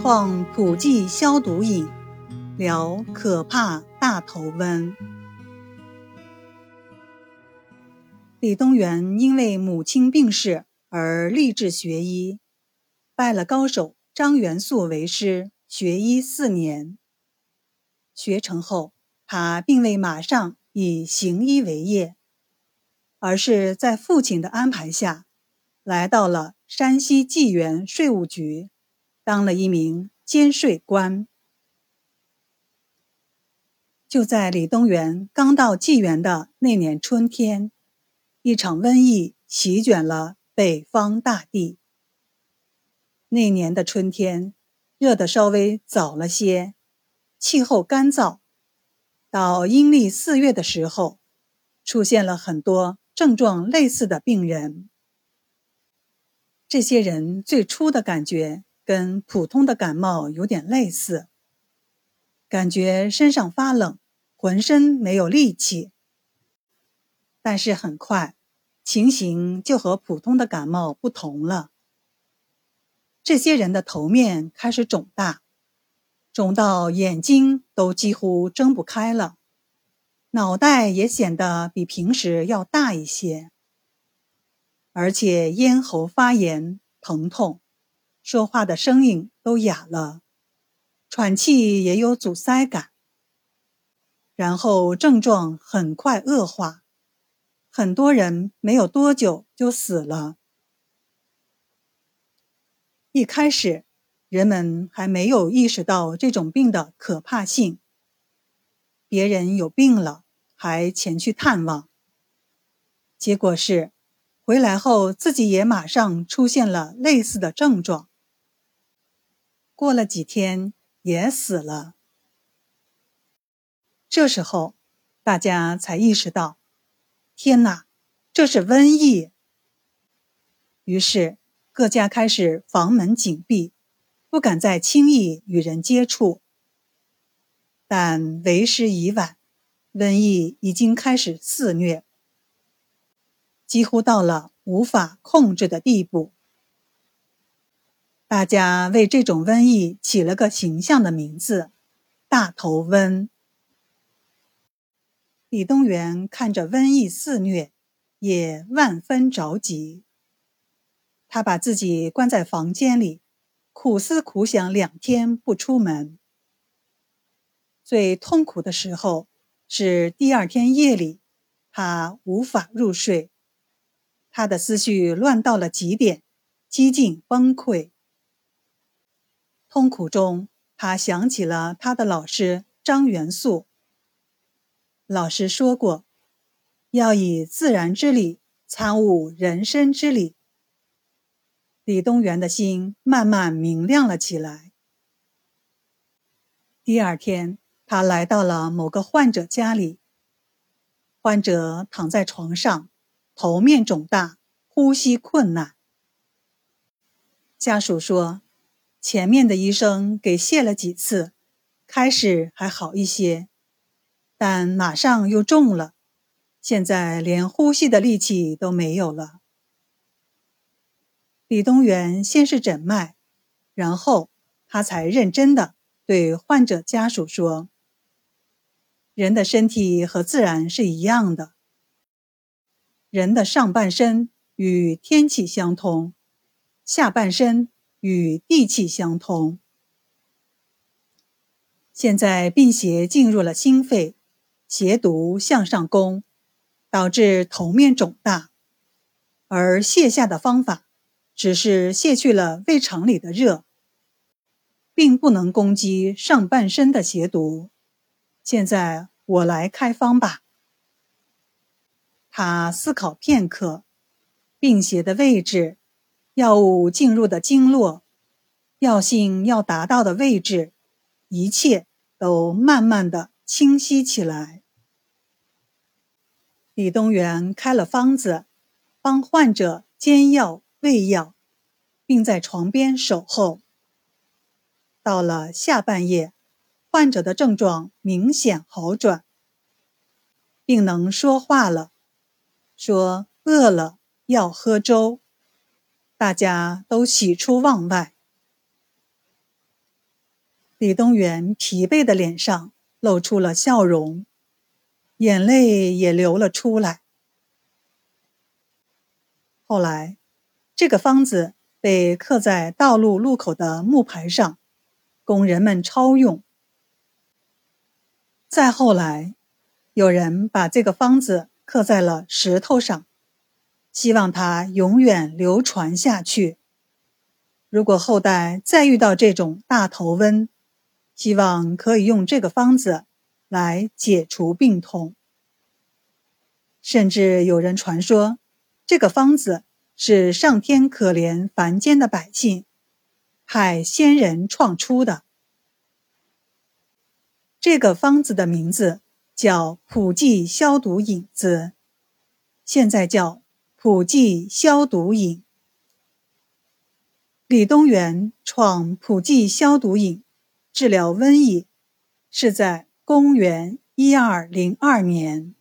创普济消毒饮，疗可怕大头瘟。李东垣因为母亲病逝而立志学医，拜了高手张元素为师，学医四年。学成后，他并未马上以行医为业，而是在父亲的安排下，来到了山西济源税务局，当了一名监税官。就在李东垣刚到济源的那年春天，一场瘟疫席卷了北方大地。那年的春天，热得稍微早了些。气候干燥，到阴历四月的时候，出现了很多症状类似的病人。这些人最初的感觉跟普通的感冒有点类似，感觉身上发冷，浑身没有力气。但是很快，情形就和普通的感冒不同了。这些人的头面开始肿大。肿到眼睛都几乎睁不开了，脑袋也显得比平时要大一些，而且咽喉发炎、疼痛，说话的声音都哑了，喘气也有阻塞感。然后症状很快恶化，很多人没有多久就死了。一开始。人们还没有意识到这种病的可怕性。别人有病了，还前去探望，结果是，回来后自己也马上出现了类似的症状。过了几天，也死了。这时候，大家才意识到，天哪，这是瘟疫。于是，各家开始房门紧闭。不敢再轻易与人接触，但为时已晚，瘟疫已经开始肆虐，几乎到了无法控制的地步。大家为这种瘟疫起了个形象的名字——大头瘟。李东垣看着瘟疫肆虐，也万分着急。他把自己关在房间里。苦思苦想两天不出门，最痛苦的时候是第二天夜里，他无法入睡，他的思绪乱到了极点，几近崩溃。痛苦中，他想起了他的老师张元素。老师说过，要以自然之理参悟人生之理。李东垣的心慢慢明亮了起来。第二天，他来到了某个患者家里。患者躺在床上，头面肿大，呼吸困难。家属说，前面的医生给泻了几次，开始还好一些，但马上又重了，现在连呼吸的力气都没有了。李东垣先是诊脉，然后他才认真的对患者家属说：“人的身体和自然是一样的，人的上半身与天气相通，下半身与地气相通。现在病邪进入了心肺，邪毒向上攻，导致头面肿大，而泻下的方法。”只是卸去了胃肠里的热，并不能攻击上半身的邪毒。现在我来开方吧。他思考片刻，病邪的位置、药物进入的经络、药性要达到的位置，一切都慢慢的清晰起来。李东垣开了方子，帮患者煎药。喂药，并在床边守候。到了下半夜，患者的症状明显好转，并能说话了，说饿了要喝粥，大家都喜出望外。李东垣疲惫的脸上露出了笑容，眼泪也流了出来。后来，这个方子被刻在道路路口的木牌上，供人们抄用。再后来，有人把这个方子刻在了石头上，希望它永远流传下去。如果后代再遇到这种大头瘟，希望可以用这个方子来解除病痛。甚至有人传说，这个方子是上天可怜凡间的百姓，派仙人创出的。这个方子的名字叫普济消毒引子，现在叫普济消毒饮。李东垣创普济消毒饮，治疗瘟疫，是在公元一二零二年。